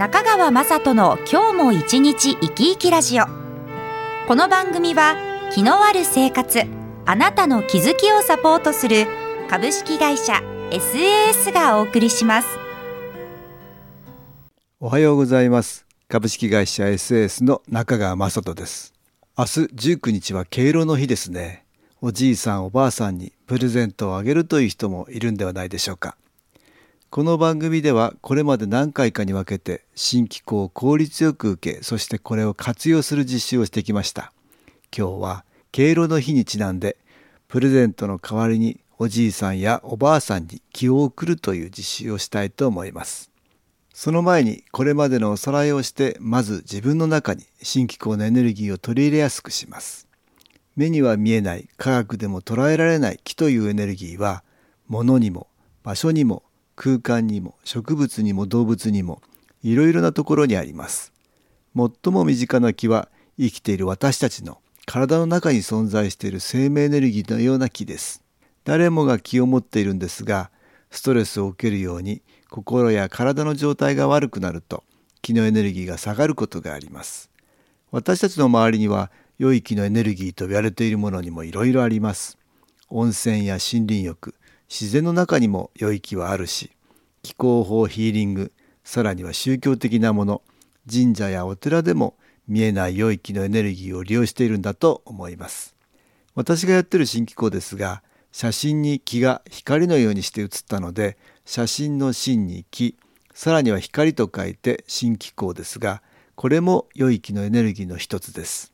中川雅人の今日も一日生き生きラジオ。この番組は気のある生活あなたの気づきをサポートする株式会社 SAS がお送りします。おはようございます。株式会社 SAS の中川雅人です。明日19日は敬老の日ですね。おじいさんおばあさんにプレゼントをあげるという人もいるんではないでしょうか。この番組ではこれまで何回かに分けて新機構を効率よく受けそしてこれを活用する実習をしてきました。今日は敬老の日にちなんでプレゼントの代わりにおじいさんやおばあさんに気を送るという実習をしたいと思います。その前にこれまでのおさらいをしてまず自分の中に新機構のエネルギーを取り入れやすくします。目には見えない科学でも捉えられない気というエネルギーは物にも場所にも空間にも植物にも動物にもいろいろなところにあります。最も身近な木は生きている私たちの体の中に存在している生命エネルギーのような木です。誰もが気を持っているんですがストレスを受けるように心や体の状態が悪くなると気のエネルギーが下がることがあります。私たちの周りには良い気のエネルギーと言われているものにもいろいろあります。温泉や森林浴自然の中にも良い気はあるし気候法ヒーリングさらには宗教的なもの神社やお寺でも見えない良い気のエネルギーを利用しているんだと思います。私がやってる新機構ですが写真に気が光のようにして写ったので写真の真に気さらには光と書いて新機構ですがこれも良い気のエネルギーの一つです。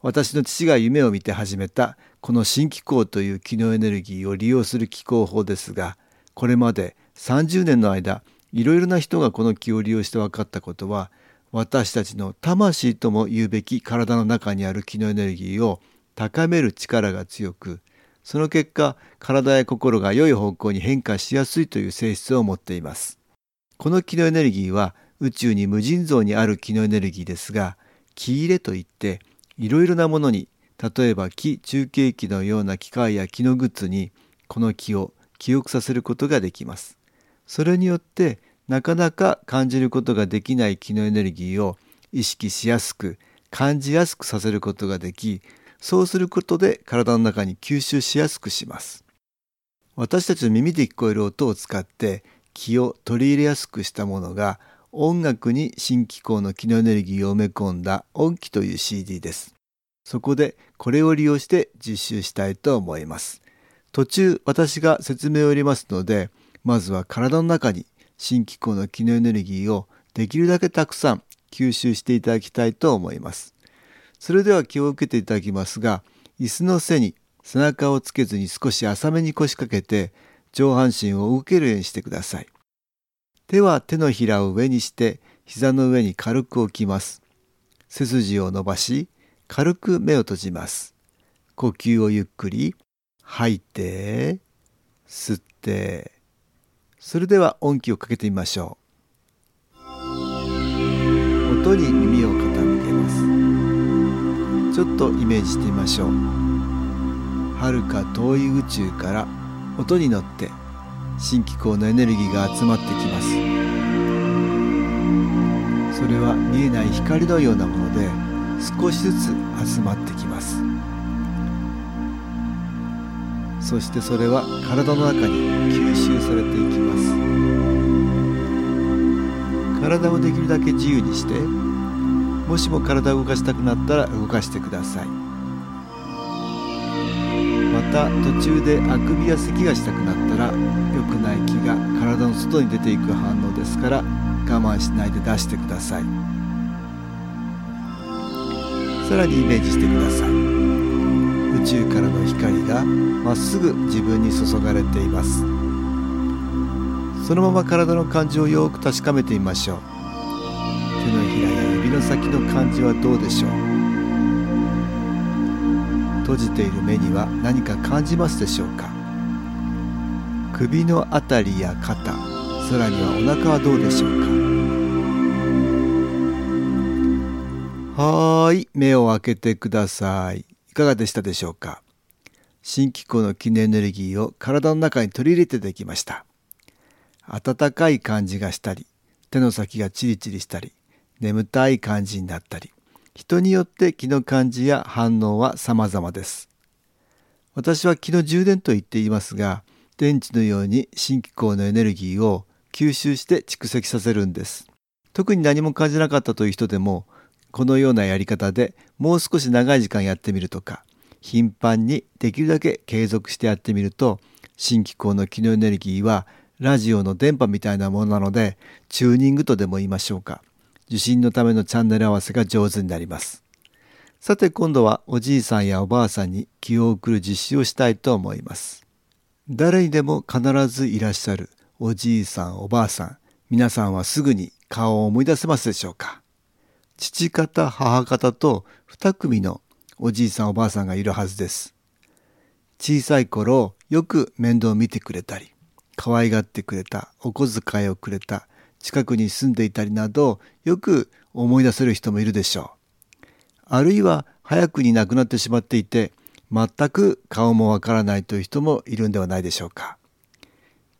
私の父が夢を見て始めたこの新気候という機能エネルギーを利用する気候法ですがこれまで30年の間いろいろな人がこの気を利用して分かったことは私たちの魂とも言うべき体の中にある気のエネルギーを高める力が強くその結果体や心が良い方向に変化しやすいという性質を持っています。この気のエネルギーは宇宙に無尽蔵にある気のエネルギーですが気入れといっていろいろなものに例えば木中継機のような機械や木のグッズにこの木を記憶させることができます。それによってなかなか感じることができない気のエネルギーを意識しやすく感じやすくさせることができそうすることで体の中に吸収しやすくします。私たちの耳で聞こえる音を使って気を取り入れやすくしたものが音楽に新機構の気のエネルギーを埋め込んだ音機という CD です。そこでこれを利用して実習したいと思います。途中私が説明を入れますので、まずは体の中に新機構の気のエネルギーをできるだけたくさん吸収していただきたいと思います。それでは気を受けていただきますが、椅子の背に背中をつけずに少し浅めに腰掛けて上半身を受けるようにしてください。手は手のひらを上にして膝の上に軽く置きます。背筋を伸ばし軽く目を閉じます。呼吸をゆっくり吐いて吸ってそれでは音気をかけてみましょう音に耳を傾けますちょっとイメージしてみましょう遥か遠い宇宙から音に乗って新機構のエネルギーが集まってきます。それは見えない光のようなもので少しずつ集まってきます。そしてそれは体の中に吸収されていきます。体をできるだけ自由にしてもしも体を動かしたくなったら動かしてください。た途中であくびや咳がしたくなったら良くない気が体の外に出ていく反応ですから我慢しないで出してください。さらにイメージしてください。宇宙からの光がまっすぐ自分に注がれています。そのまま体の感じをよく確かめてみましょう。手のひらや指の先の感じはどうでしょう？閉じている目には何か感じますでしょうか？首のあたりや肩さらにはお腹はどうでしょうか？はーい目を開けてください。いかがでしたでしょうか？新機構の気のエネルギーを体の中に取り入れてできました。暖かい感じがしたり手の先がチリチリしたり眠たい感じになったり。人によって気の感じや反応は様々です。私は気の充電と言っていますが電池のように新機構のエネルギーを吸収して蓄積させるんです。特に何も感じなかったという人でもこのようなやり方でもう少し長い時間やってみるとか頻繁にできるだけ継続してやってみると新機構の気のエネルギーはラジオの電波みたいなものなのでチューニングとでも言いましょうか。受信のためのチャンネル合わせが上手になります。さて今度はおじいさんやおばあさんに気を送る実施をしたいと思います。誰にでも必ずいらっしゃるおじいさんおばあさん皆さんはすぐに顔を思い出せますでしょうか？父方母方と2組のおじいさんおばあさんがいるはずです。小さい頃よく面倒を見てくれたり可愛がってくれたお小遣いをくれた近くに住んでいたりなどよく思い出せる人もいるでしょうあるいは早くに亡くなってしまっていて全く顔もわからないという人もいるんではないでしょうか。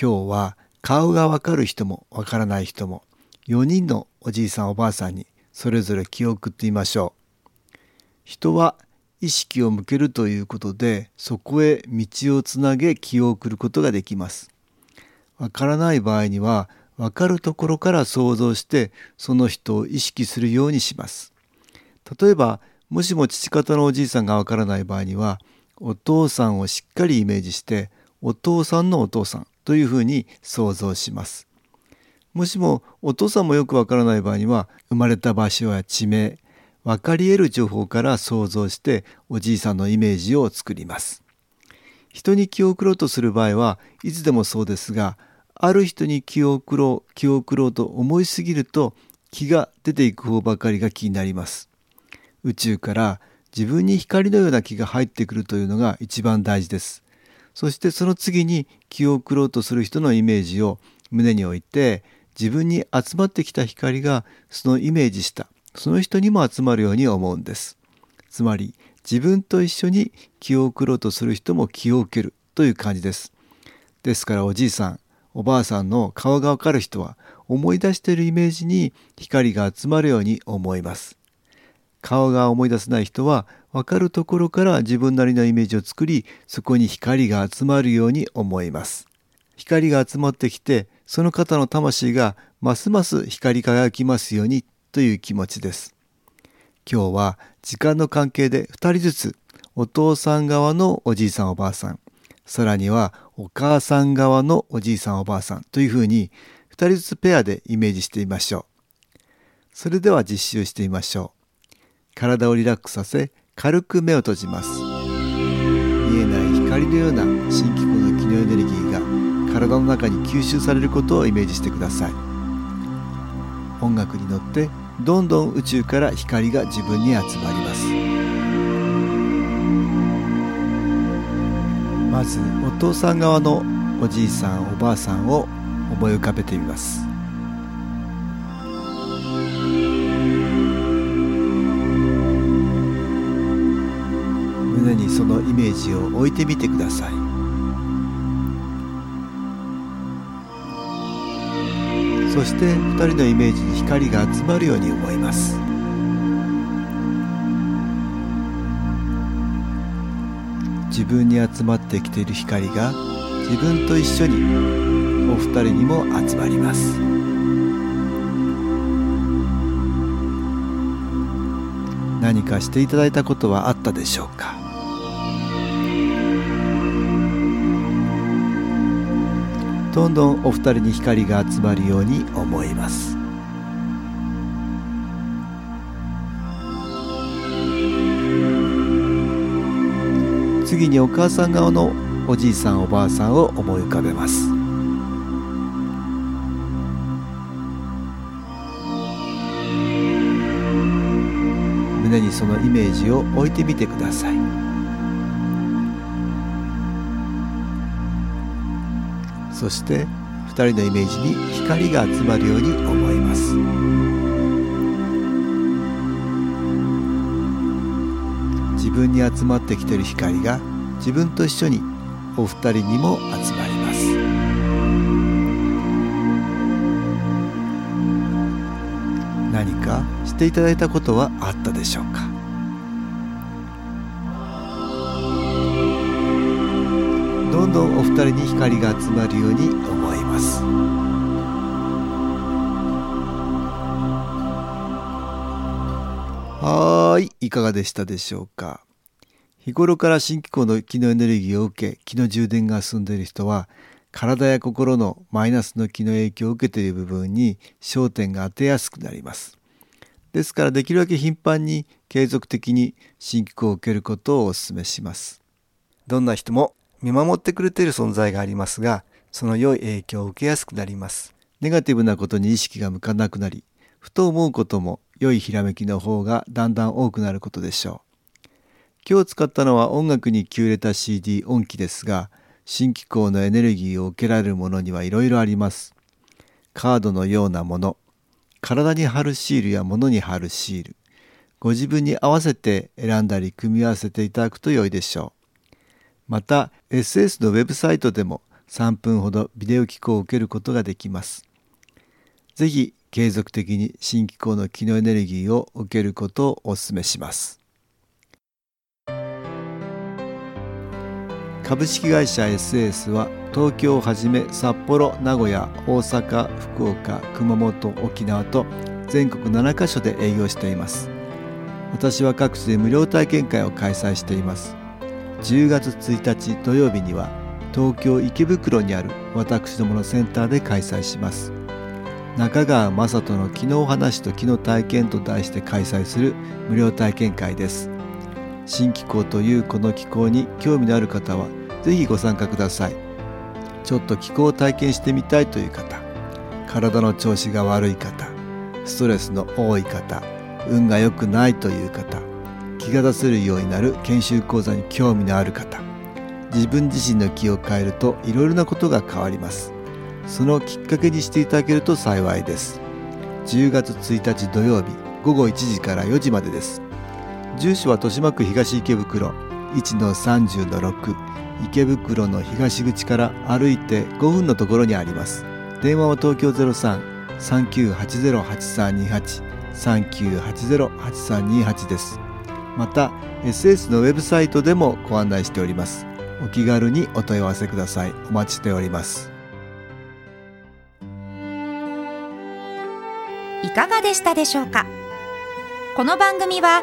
今日は顔がわかる人もわからない人も4人のおじいさんおばあさんにそれぞれ気を送ってみましょう。人は意識を向けるということでそこへ道をつなげ気を送ることができます。わからない場合にはわかるところから想像してその人を意識するようにします。例えばもしも父方のおじいさんがわからない場合にはお父さんをしっかりイメージしてお父さんのお父さんというふうに想像します。もしもお父さんもよくわからない場合には生まれた場所や地名分かり得る情報から想像しておじいさんのイメージを作ります。人に気を送ろうとする場合はいつでもそうですがある人に気を送ろう気を送ろうと思いすぎると気が出ていく方ばかりが気になります。宇宙から自分に光のような気が入ってくるというのが一番大事です。そしてその次に気を送ろうとする人のイメージを胸に置いて自分に集まってきた光がそのイメージしたその人にも集まるように思うんです。つまり自分と一緒に気を送ろうとする人も気を受けるという感じです。ですからおじいさんおばあさんの顔がわかる人は思い出しているイメージに光が集まるように思います。顔が思い出せない人は分かるところから自分なりのイメージを作りそこに光が集まるように思います光が集まってきてその方の魂がますます光り輝きますようにという気持ちです今日は時間の関係で2人ずつお父さん側のおじいさんおばあさんさらにはお母さん側のおじいさんおばあさんというふうに2人ずつペアでイメージしてみましょう。それでは実習してみましょう。体をリラックスさせ軽く目を閉じます。見えない光のような新機構の機能エネルギーが体の中に吸収されることをイメージしてください。音楽に乗ってどんどん宇宙から光が自分に集まります。まずお父さん側のおじいさんおばあさんを思い浮かべてみます。胸にそのイメージを置いてみてください。そして2人のイメージに光が集まるように思います。自分に集まってきている光が自分と一緒にお二人にも集まります。何かしていただいたことはあったでしょうか？どんどんお二人に光が集まるように思います。々にお母さん側のおじいさんおばあさんを思い浮かべます。胸にそのイメージを置いてみてください。そして2人のイメージに光が集まるように思います。自分に集まってきてる光が自分と一緒にお二人にも集まります。何かしていただいたことはあったでしょうか？どんどんお二人に光が集まるように思います。はいいかがでしたでしょうか？日頃から新機構の気のエネルギーを受け気の充電が進んでいる人は体や心のマイナスの気の影響を受けている部分に焦点が当てやすくなります。ですからできるだけ頻繁に継続的に新機構を受けることをお勧めします。どんな人も見守ってくれている存在がありますがその良い影響を受けやすくなります。ネガティブなことに意識が向かなくなりふと思うことも良いひらめきの方がだんだん多くなることでしょう。今日使ったのは音楽に気を入れた CD 音機ですが、新機構のエネルギーを受けられるものにはいろいろあります。カードのようなもの、体に貼るシールや物に貼るシール、ご自分に合わせて選んだり組み合わせていただくと良いでしょう。また SS のウェブサイトでも3分ほどビデオ機構を受けることができます。ぜひ継続的に新機構の気のエネルギーを受けることをお勧めします株式会社 SS は東京をはじめ札幌名古屋大阪福岡熊本沖縄と全国7カ所で営業しています。私は各地で無料体験会を開催しています。10月1日土曜日には東京池袋にある私どものセンターで開催します。中川雅人の昨日話と昨日体験と題して開催する無料体験会です。新機構というこの機構に興味のある方はぜひご参加ください。ちょっと気候を体験してみたいという方体の調子が悪い方ストレスの多い方運が良くないという方気が出せるようになる研修講座に興味のある方自分自身の気を変えるといろいろなことが変わります。そのきっかけにしていただけると幸いです。10月1日土曜日午後1時から4時までです。住所は豊島区東池袋1-30-6池袋の東口から歩いて5分のところにあります。電話は東京03-3980-8328 3980-8328です。また SS のウェブサイトでもご案内しております。お気軽にお問い合わせください。お待ちしております。いかがでしたでしょうか？この番組は